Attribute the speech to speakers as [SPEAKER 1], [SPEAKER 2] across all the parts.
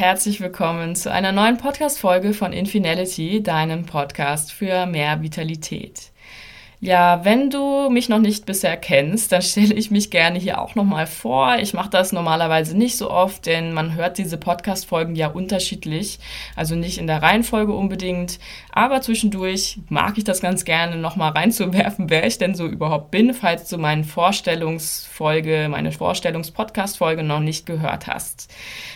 [SPEAKER 1] herzlich willkommen zu einer neuen Podcast-Folge von Infinality, deinem Podcast für mehr Vitalität. Ja, wenn du mich noch nicht bisher kennst, dann stelle ich mich gerne hier auch nochmal vor. Ich mache das normalerweise nicht so oft, denn man hört diese Podcast-Folgen ja unterschiedlich. Also nicht in der Reihenfolge unbedingt. Aber zwischendurch mag ich das ganz gerne nochmal reinzuwerfen, wer ich denn so überhaupt bin, falls du meine Vorstellungsfolge, meine Vorstellungs-Podcast-Folge noch nicht gehört hast.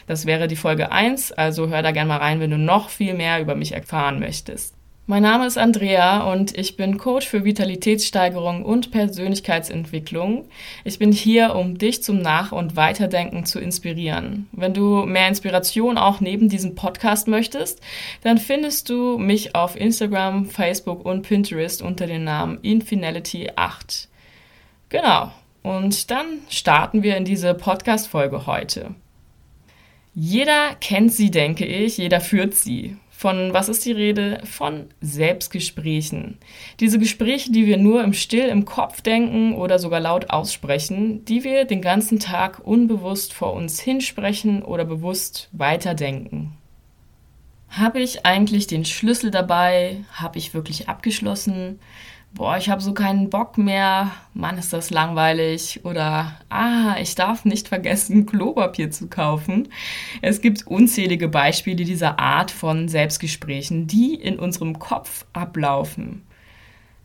[SPEAKER 1] Das wäre die Folge 1, also hör da gerne mal rein, wenn du noch viel mehr über mich erfahren möchtest. Mein Name ist Andrea und ich bin Coach für Vitalitätssteigerung und Persönlichkeitsentwicklung. Ich bin hier, um dich zum Nach- und Weiterdenken zu inspirieren. Wenn du mehr Inspiration auch neben diesem Podcast möchtest, dann findest du mich auf Instagram, Facebook und Pinterest unter dem Namen Infinality8. Genau. Und dann starten wir in diese Podcast-Folge heute. Jeder kennt sie, denke ich, jeder führt sie. Von was ist die Rede? Von Selbstgesprächen. Diese Gespräche, die wir nur im Still im Kopf denken oder sogar laut aussprechen, die wir den ganzen Tag unbewusst vor uns hinsprechen oder bewusst weiterdenken. Habe ich eigentlich den Schlüssel dabei? Habe ich wirklich abgeschlossen? Boah, ich habe so keinen Bock mehr, Mann, ist das langweilig oder ah, ich darf nicht vergessen, Klopapier zu kaufen. Es gibt unzählige Beispiele dieser Art von Selbstgesprächen, die in unserem Kopf ablaufen.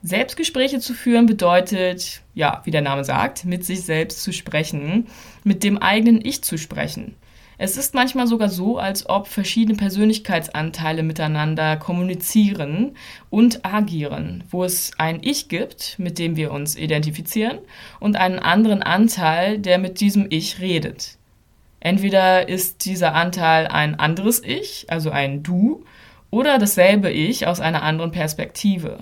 [SPEAKER 1] Selbstgespräche zu führen bedeutet, ja, wie der Name sagt, mit sich selbst zu sprechen, mit dem eigenen Ich zu sprechen. Es ist manchmal sogar so, als ob verschiedene Persönlichkeitsanteile miteinander kommunizieren und agieren, wo es ein Ich gibt, mit dem wir uns identifizieren, und einen anderen Anteil, der mit diesem Ich redet. Entweder ist dieser Anteil ein anderes Ich, also ein Du, oder dasselbe Ich aus einer anderen Perspektive.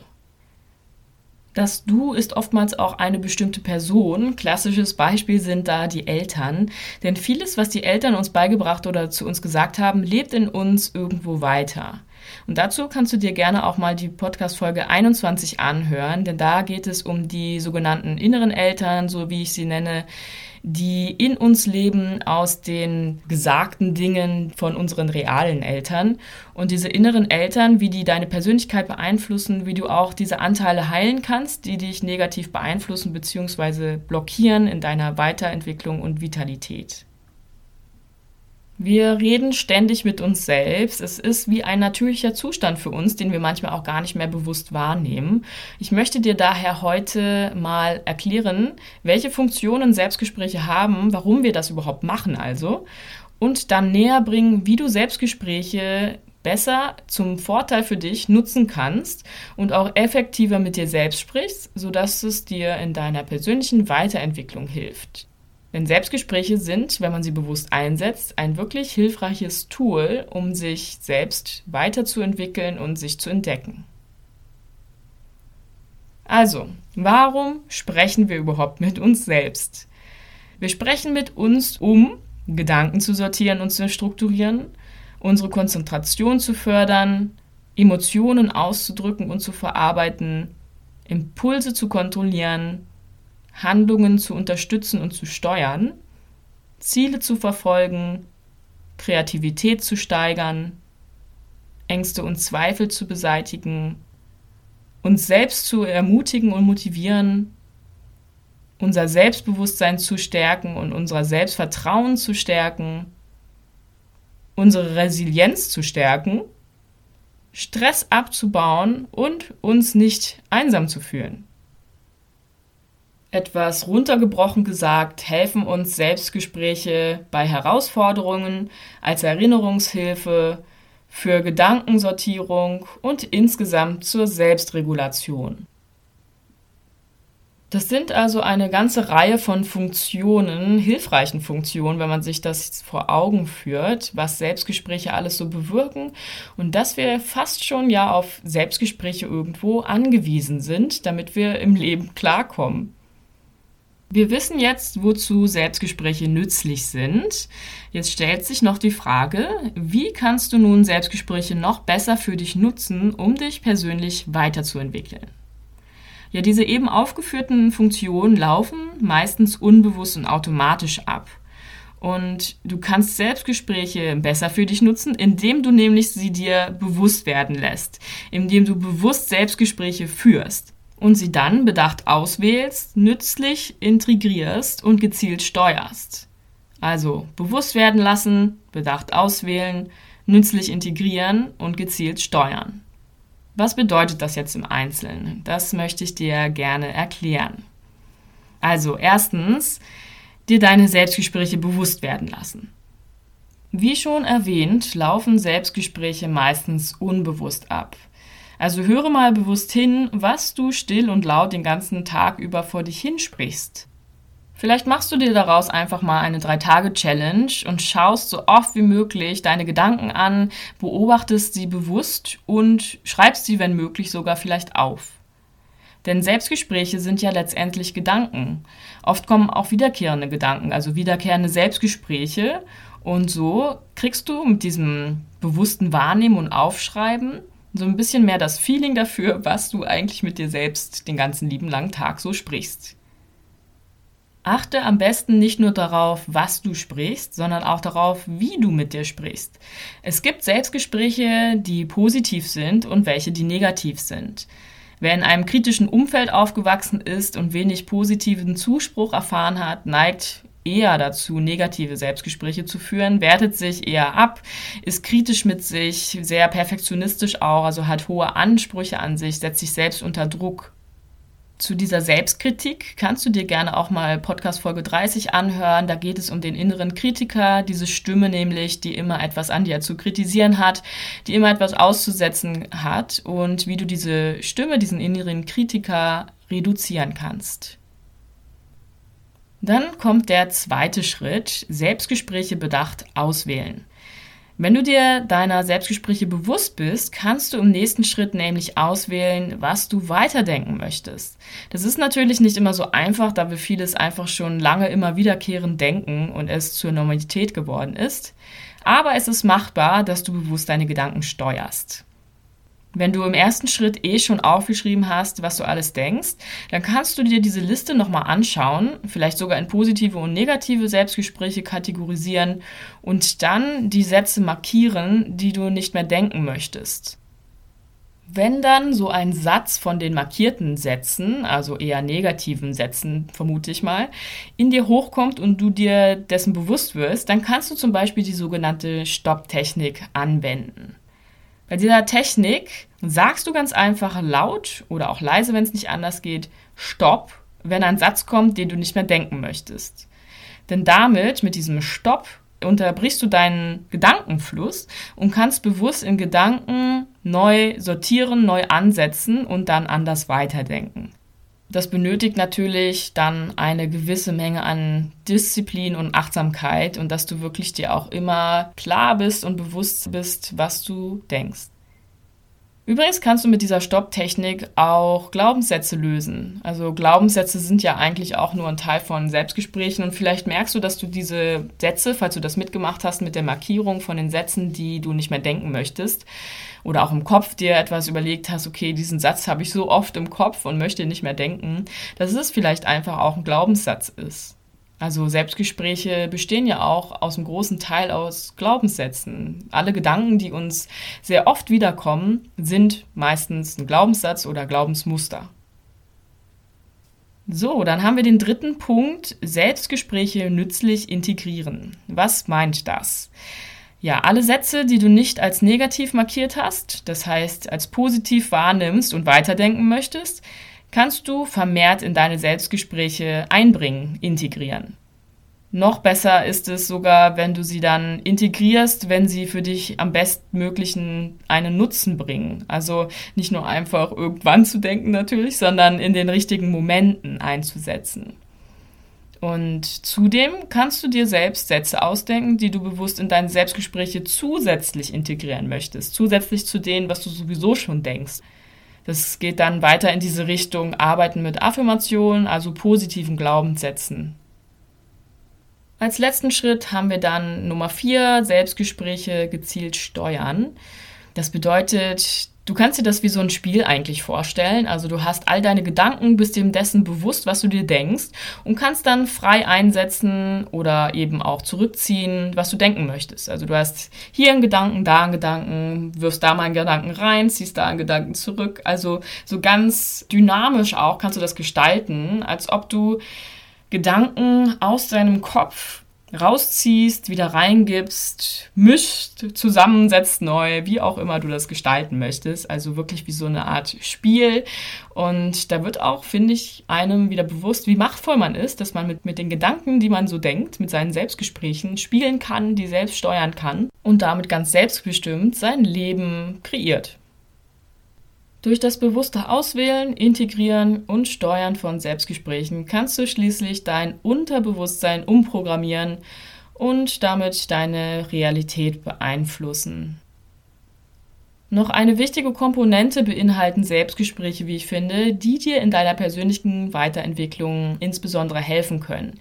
[SPEAKER 1] Das Du ist oftmals auch eine bestimmte Person. Klassisches Beispiel sind da die Eltern. Denn vieles, was die Eltern uns beigebracht oder zu uns gesagt haben, lebt in uns irgendwo weiter. Und dazu kannst du dir gerne auch mal die Podcast-Folge 21 anhören, denn da geht es um die sogenannten inneren Eltern, so wie ich sie nenne, die in uns leben aus den gesagten Dingen von unseren realen Eltern. Und diese inneren Eltern, wie die deine Persönlichkeit beeinflussen, wie du auch diese Anteile heilen kannst, die dich negativ beeinflussen bzw. blockieren in deiner Weiterentwicklung und Vitalität. Wir reden ständig mit uns selbst. Es ist wie ein natürlicher Zustand für uns, den wir manchmal auch gar nicht mehr bewusst wahrnehmen. Ich möchte dir daher heute mal erklären, welche Funktionen Selbstgespräche haben, warum wir das überhaupt machen also und dann näher bringen, wie du Selbstgespräche besser zum Vorteil für dich nutzen kannst und auch effektiver mit dir selbst sprichst, sodass es dir in deiner persönlichen Weiterentwicklung hilft. Denn Selbstgespräche sind, wenn man sie bewusst einsetzt, ein wirklich hilfreiches Tool, um sich selbst weiterzuentwickeln und sich zu entdecken. Also, warum sprechen wir überhaupt mit uns selbst? Wir sprechen mit uns, um Gedanken zu sortieren und zu strukturieren, unsere Konzentration zu fördern, Emotionen auszudrücken und zu verarbeiten, Impulse zu kontrollieren, Handlungen zu unterstützen und zu steuern, Ziele zu verfolgen, Kreativität zu steigern, Ängste und Zweifel zu beseitigen, uns selbst zu ermutigen und motivieren, unser Selbstbewusstsein zu stärken und unser Selbstvertrauen zu stärken, unsere Resilienz zu stärken, Stress abzubauen und uns nicht einsam zu fühlen. Etwas runtergebrochen gesagt, helfen uns Selbstgespräche bei Herausforderungen als Erinnerungshilfe für Gedankensortierung und insgesamt zur Selbstregulation. Das sind also eine ganze Reihe von Funktionen, hilfreichen Funktionen, wenn man sich das vor Augen führt, was Selbstgespräche alles so bewirken und dass wir fast schon ja auf Selbstgespräche irgendwo angewiesen sind, damit wir im Leben klarkommen. Wir wissen jetzt, wozu Selbstgespräche nützlich sind. Jetzt stellt sich noch die Frage, wie kannst du nun Selbstgespräche noch besser für dich nutzen, um dich persönlich weiterzuentwickeln? Ja, diese eben aufgeführten Funktionen laufen meistens unbewusst und automatisch ab. Und du kannst Selbstgespräche besser für dich nutzen, indem du nämlich sie dir bewusst werden lässt, indem du bewusst Selbstgespräche führst und sie dann bedacht auswählst, nützlich integrierst und gezielt steuerst. Also bewusst werden lassen, bedacht auswählen, nützlich integrieren und gezielt steuern. Was bedeutet das jetzt im Einzelnen? Das möchte ich dir gerne erklären. Also erstens, dir deine Selbstgespräche bewusst werden lassen. Wie schon erwähnt, laufen Selbstgespräche meistens unbewusst ab. Also höre mal bewusst hin, was du still und laut den ganzen Tag über vor dich hinsprichst. Vielleicht machst du dir daraus einfach mal eine Drei-Tage-Challenge und schaust so oft wie möglich deine Gedanken an, beobachtest sie bewusst und schreibst sie, wenn möglich, sogar vielleicht auf. Denn Selbstgespräche sind ja letztendlich Gedanken. Oft kommen auch wiederkehrende Gedanken, also wiederkehrende Selbstgespräche. Und so kriegst du mit diesem bewussten Wahrnehmen und Aufschreiben so ein bisschen mehr das Feeling dafür, was du eigentlich mit dir selbst den ganzen lieben langen Tag so sprichst. Achte am besten nicht nur darauf, was du sprichst, sondern auch darauf, wie du mit dir sprichst. Es gibt Selbstgespräche, die positiv sind und welche, die negativ sind. Wer in einem kritischen Umfeld aufgewachsen ist und wenig positiven Zuspruch erfahren hat, neigt eher dazu, negative Selbstgespräche zu führen, wertet sich eher ab, ist kritisch mit sich, sehr perfektionistisch auch, also hat hohe Ansprüche an sich, setzt sich selbst unter Druck zu dieser Selbstkritik kannst du dir gerne auch mal Podcast Folge 30 anhören. Da geht es um den inneren Kritiker, diese Stimme nämlich, die immer etwas an dir zu kritisieren hat, die immer etwas auszusetzen hat und wie du diese Stimme, diesen inneren Kritiker reduzieren kannst. Dann kommt der zweite Schritt, Selbstgespräche bedacht auswählen. Wenn du dir deiner Selbstgespräche bewusst bist, kannst du im nächsten Schritt nämlich auswählen, was du weiterdenken möchtest. Das ist natürlich nicht immer so einfach, da wir vieles einfach schon lange immer wiederkehrend denken und es zur Normalität geworden ist. Aber es ist machbar, dass du bewusst deine Gedanken steuerst. Wenn du im ersten Schritt eh schon aufgeschrieben hast, was du alles denkst, dann kannst du dir diese Liste nochmal anschauen, vielleicht sogar in positive und negative Selbstgespräche kategorisieren und dann die Sätze markieren, die du nicht mehr denken möchtest. Wenn dann so ein Satz von den markierten Sätzen, also eher negativen Sätzen, vermute ich mal, in dir hochkommt und du dir dessen bewusst wirst, dann kannst du zum Beispiel die sogenannte Stopptechnik anwenden. Bei dieser Technik sagst du ganz einfach laut oder auch leise, wenn es nicht anders geht, Stopp, wenn ein Satz kommt, den du nicht mehr denken möchtest. Denn damit, mit diesem Stopp, unterbrichst du deinen Gedankenfluss und kannst bewusst in Gedanken neu sortieren, neu ansetzen und dann anders weiterdenken. Das benötigt natürlich dann eine gewisse Menge an Disziplin und Achtsamkeit und dass du wirklich dir auch immer klar bist und bewusst bist, was du denkst. Übrigens kannst du mit dieser Stopptechnik auch Glaubenssätze lösen. Also Glaubenssätze sind ja eigentlich auch nur ein Teil von Selbstgesprächen und vielleicht merkst du, dass du diese Sätze, falls du das mitgemacht hast mit der Markierung von den Sätzen, die du nicht mehr denken möchtest oder auch im Kopf dir etwas überlegt hast, okay, diesen Satz habe ich so oft im Kopf und möchte nicht mehr denken, dass es vielleicht einfach auch ein Glaubenssatz ist. Also Selbstgespräche bestehen ja auch aus einem großen Teil aus Glaubenssätzen. Alle Gedanken, die uns sehr oft wiederkommen, sind meistens ein Glaubenssatz oder Glaubensmuster. So, dann haben wir den dritten Punkt, Selbstgespräche nützlich integrieren. Was meint das? Ja, alle Sätze, die du nicht als negativ markiert hast, das heißt als positiv wahrnimmst und weiterdenken möchtest, kannst du vermehrt in deine Selbstgespräche einbringen, integrieren. Noch besser ist es sogar, wenn du sie dann integrierst, wenn sie für dich am bestmöglichen einen Nutzen bringen. Also nicht nur einfach irgendwann zu denken natürlich, sondern in den richtigen Momenten einzusetzen. Und zudem kannst du dir selbst Sätze ausdenken, die du bewusst in deine Selbstgespräche zusätzlich integrieren möchtest, zusätzlich zu denen, was du sowieso schon denkst. Das geht dann weiter in diese Richtung Arbeiten mit Affirmationen, also positiven Glaubenssätzen. Als letzten Schritt haben wir dann Nummer vier, Selbstgespräche gezielt steuern. Das bedeutet, Du kannst dir das wie so ein Spiel eigentlich vorstellen. Also du hast all deine Gedanken, bist dir dessen bewusst, was du dir denkst und kannst dann frei einsetzen oder eben auch zurückziehen, was du denken möchtest. Also du hast hier einen Gedanken, da einen Gedanken, wirfst da mal einen Gedanken rein, ziehst da einen Gedanken zurück. Also so ganz dynamisch auch kannst du das gestalten, als ob du Gedanken aus deinem Kopf rausziehst, wieder reingibst, mischt, zusammensetzt neu, wie auch immer du das gestalten möchtest. Also wirklich wie so eine Art Spiel. Und da wird auch, finde ich, einem wieder bewusst, wie machtvoll man ist, dass man mit, mit den Gedanken, die man so denkt, mit seinen Selbstgesprächen spielen kann, die selbst steuern kann und damit ganz selbstbestimmt sein Leben kreiert. Durch das bewusste Auswählen, Integrieren und Steuern von Selbstgesprächen kannst du schließlich dein Unterbewusstsein umprogrammieren und damit deine Realität beeinflussen. Noch eine wichtige Komponente beinhalten Selbstgespräche, wie ich finde, die dir in deiner persönlichen Weiterentwicklung insbesondere helfen können.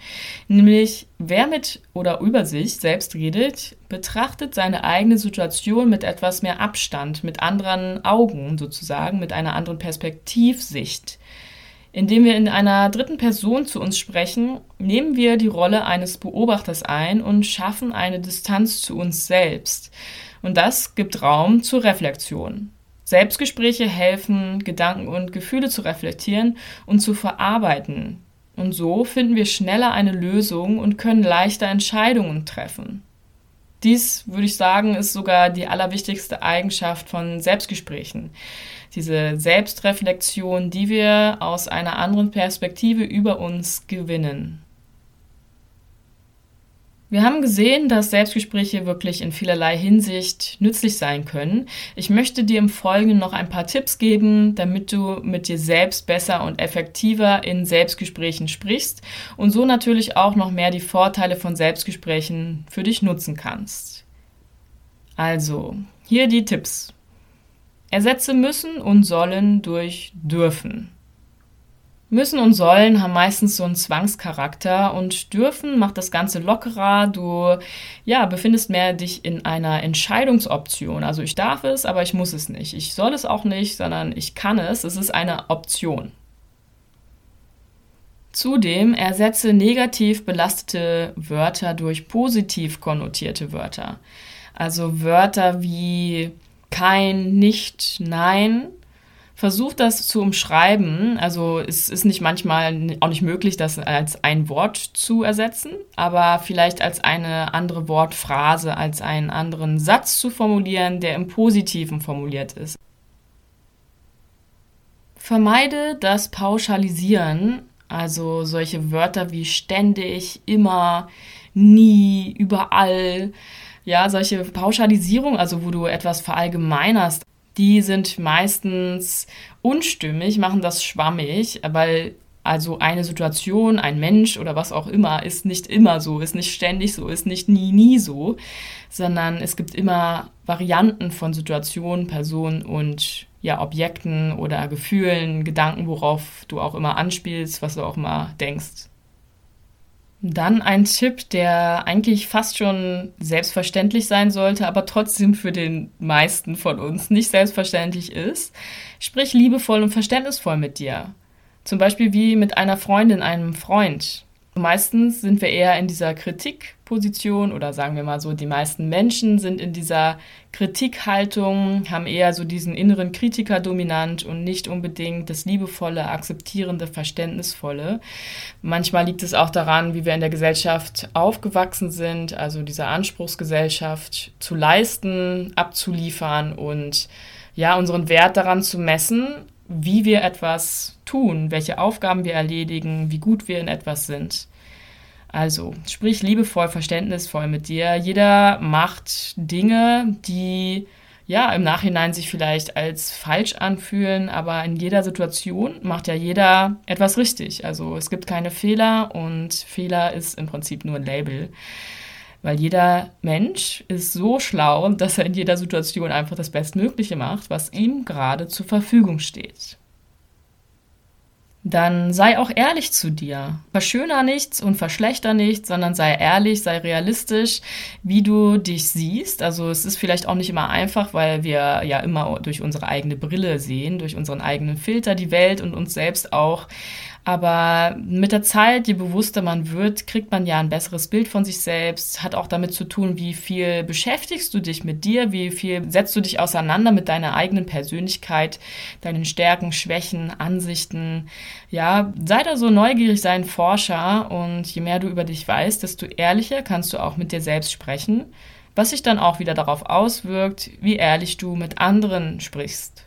[SPEAKER 1] Nämlich, wer mit oder über sich selbst redet, betrachtet seine eigene Situation mit etwas mehr Abstand, mit anderen Augen sozusagen, mit einer anderen Perspektivsicht. Indem wir in einer dritten Person zu uns sprechen, nehmen wir die Rolle eines Beobachters ein und schaffen eine Distanz zu uns selbst. Und das gibt Raum zur Reflexion. Selbstgespräche helfen, Gedanken und Gefühle zu reflektieren und zu verarbeiten. Und so finden wir schneller eine Lösung und können leichter Entscheidungen treffen. Dies, würde ich sagen, ist sogar die allerwichtigste Eigenschaft von Selbstgesprächen. Diese Selbstreflexion, die wir aus einer anderen Perspektive über uns gewinnen. Wir haben gesehen, dass Selbstgespräche wirklich in vielerlei Hinsicht nützlich sein können. Ich möchte dir im Folgenden noch ein paar Tipps geben, damit du mit dir selbst besser und effektiver in Selbstgesprächen sprichst und so natürlich auch noch mehr die Vorteile von Selbstgesprächen für dich nutzen kannst. Also, hier die Tipps. Ersetze müssen und sollen durch dürfen. Müssen und sollen haben meistens so einen Zwangscharakter und dürfen macht das Ganze lockerer. Du ja, befindest mehr dich in einer Entscheidungsoption. Also ich darf es, aber ich muss es nicht. Ich soll es auch nicht, sondern ich kann es. Es ist eine Option. Zudem ersetze negativ belastete Wörter durch positiv konnotierte Wörter. Also Wörter wie kein, nicht, nein Versuch das zu umschreiben. Also es ist nicht manchmal auch nicht möglich, das als ein Wort zu ersetzen, aber vielleicht als eine andere Wortphrase, als einen anderen Satz zu formulieren, der im Positiven formuliert ist. Vermeide das Pauschalisieren, also solche Wörter wie ständig, immer, nie, überall. Ja, solche Pauschalisierung, also wo du etwas verallgemeinerst, die sind meistens unstimmig, machen das schwammig, weil also eine Situation, ein Mensch oder was auch immer ist nicht immer so, ist nicht ständig so, ist nicht nie, nie so, sondern es gibt immer Varianten von Situationen, Personen und ja, Objekten oder Gefühlen, Gedanken, worauf du auch immer anspielst, was du auch immer denkst. Dann ein Tipp, der eigentlich fast schon selbstverständlich sein sollte, aber trotzdem für den meisten von uns nicht selbstverständlich ist. Sprich liebevoll und verständnisvoll mit dir. Zum Beispiel wie mit einer Freundin, einem Freund. Meistens sind wir eher in dieser Kritikposition oder sagen wir mal so, die meisten Menschen sind in dieser Kritikhaltung, haben eher so diesen inneren Kritiker dominant und nicht unbedingt das liebevolle, akzeptierende, verständnisvolle. Manchmal liegt es auch daran, wie wir in der Gesellschaft aufgewachsen sind, also dieser Anspruchsgesellschaft zu leisten, abzuliefern und ja, unseren Wert daran zu messen, wie wir etwas tun, welche Aufgaben wir erledigen, wie gut wir in etwas sind. Also, sprich liebevoll, verständnisvoll mit dir. Jeder macht Dinge, die ja im Nachhinein sich vielleicht als falsch anfühlen, aber in jeder Situation macht ja jeder etwas richtig. Also es gibt keine Fehler und Fehler ist im Prinzip nur ein Label. Weil jeder Mensch ist so schlau, dass er in jeder Situation einfach das Bestmögliche macht, was ihm gerade zur Verfügung steht. Dann sei auch ehrlich zu dir. Verschöner nichts und verschlechter nichts, sondern sei ehrlich, sei realistisch, wie du dich siehst. Also es ist vielleicht auch nicht immer einfach, weil wir ja immer durch unsere eigene Brille sehen, durch unseren eigenen Filter die Welt und uns selbst auch. Aber mit der Zeit, je bewusster man wird, kriegt man ja ein besseres Bild von sich selbst, hat auch damit zu tun, wie viel beschäftigst du dich mit dir, wie viel setzt du dich auseinander mit deiner eigenen Persönlichkeit, deinen Stärken, Schwächen, Ansichten. Ja, sei da so neugierig, sei ein Forscher und je mehr du über dich weißt, desto ehrlicher kannst du auch mit dir selbst sprechen, was sich dann auch wieder darauf auswirkt, wie ehrlich du mit anderen sprichst.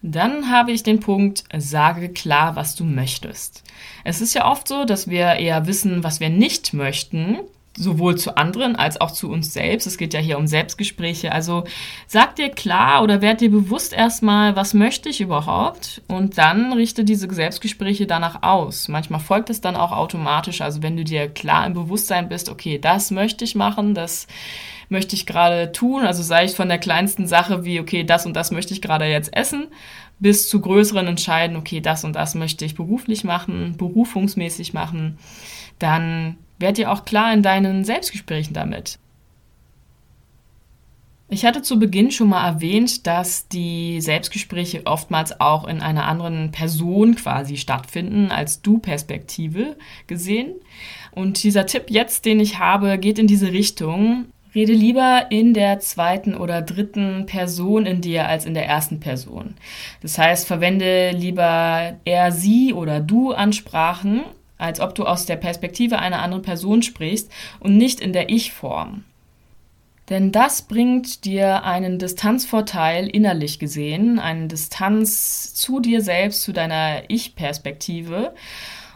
[SPEAKER 1] Dann habe ich den Punkt, sage klar, was du möchtest. Es ist ja oft so, dass wir eher wissen, was wir nicht möchten, sowohl zu anderen als auch zu uns selbst. Es geht ja hier um Selbstgespräche. Also sag dir klar oder werd dir bewusst erstmal, was möchte ich überhaupt? Und dann richte diese Selbstgespräche danach aus. Manchmal folgt es dann auch automatisch. Also wenn du dir klar im Bewusstsein bist, okay, das möchte ich machen, das möchte ich gerade tun. Also sei ich von der kleinsten Sache wie, okay, das und das möchte ich gerade jetzt essen, bis zu größeren Entscheiden, okay, das und das möchte ich beruflich machen, berufungsmäßig machen. Dann werd dir auch klar in deinen Selbstgesprächen damit. Ich hatte zu Beginn schon mal erwähnt, dass die Selbstgespräche oftmals auch in einer anderen Person quasi stattfinden, als Du-Perspektive gesehen. Und dieser Tipp jetzt, den ich habe, geht in diese Richtung. Rede lieber in der zweiten oder dritten Person in dir als in der ersten Person. Das heißt, verwende lieber er, sie oder du Ansprachen, als ob du aus der Perspektive einer anderen Person sprichst und nicht in der Ich-Form. Denn das bringt dir einen Distanzvorteil innerlich gesehen, eine Distanz zu dir selbst, zu deiner Ich-Perspektive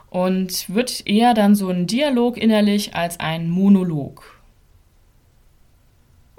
[SPEAKER 1] und wird eher dann so ein Dialog innerlich als ein Monolog.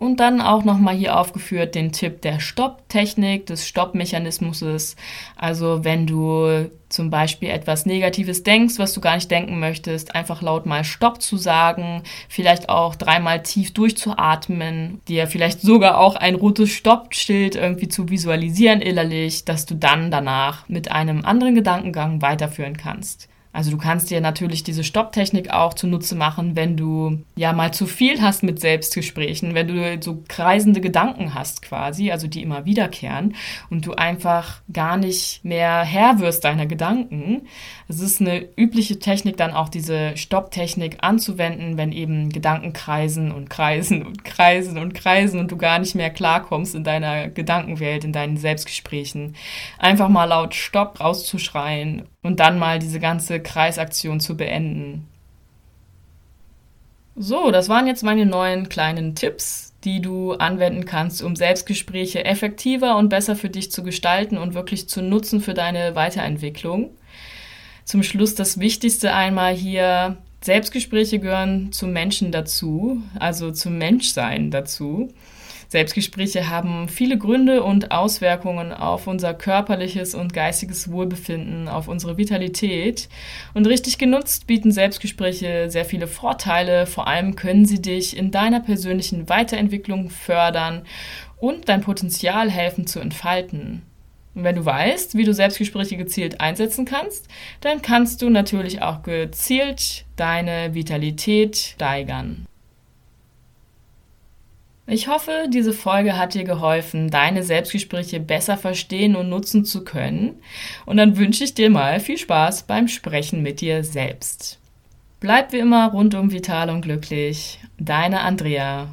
[SPEAKER 1] Und dann auch nochmal hier aufgeführt den Tipp der Stopptechnik, des Stoppmechanismus. Also wenn du zum Beispiel etwas Negatives denkst, was du gar nicht denken möchtest, einfach laut mal Stopp zu sagen, vielleicht auch dreimal tief durchzuatmen, dir vielleicht sogar auch ein rotes Stoppschild irgendwie zu visualisieren innerlich, dass du dann danach mit einem anderen Gedankengang weiterführen kannst. Also du kannst dir natürlich diese Stopptechnik auch zunutze machen, wenn du ja mal zu viel hast mit Selbstgesprächen, wenn du so kreisende Gedanken hast quasi, also die immer wiederkehren und du einfach gar nicht mehr Herr wirst deiner Gedanken. Es ist eine übliche Technik, dann auch diese Stopptechnik anzuwenden, wenn eben Gedanken kreisen und kreisen und kreisen und kreisen und du gar nicht mehr klarkommst in deiner Gedankenwelt, in deinen Selbstgesprächen. Einfach mal laut Stopp rauszuschreien und dann mal diese ganze Kreisaktion zu beenden. So, das waren jetzt meine neuen kleinen Tipps, die du anwenden kannst, um Selbstgespräche effektiver und besser für dich zu gestalten und wirklich zu nutzen für deine Weiterentwicklung. Zum Schluss das Wichtigste einmal hier. Selbstgespräche gehören zum Menschen dazu, also zum Menschsein dazu. Selbstgespräche haben viele Gründe und Auswirkungen auf unser körperliches und geistiges Wohlbefinden, auf unsere Vitalität. Und richtig genutzt bieten Selbstgespräche sehr viele Vorteile. Vor allem können sie dich in deiner persönlichen Weiterentwicklung fördern und dein Potenzial helfen zu entfalten. Und wenn du weißt, wie du Selbstgespräche gezielt einsetzen kannst, dann kannst du natürlich auch gezielt deine Vitalität steigern. Ich hoffe, diese Folge hat dir geholfen, deine Selbstgespräche besser verstehen und nutzen zu können. Und dann wünsche ich dir mal viel Spaß beim Sprechen mit dir selbst. Bleib wie immer rundum vital und glücklich. Deine Andrea.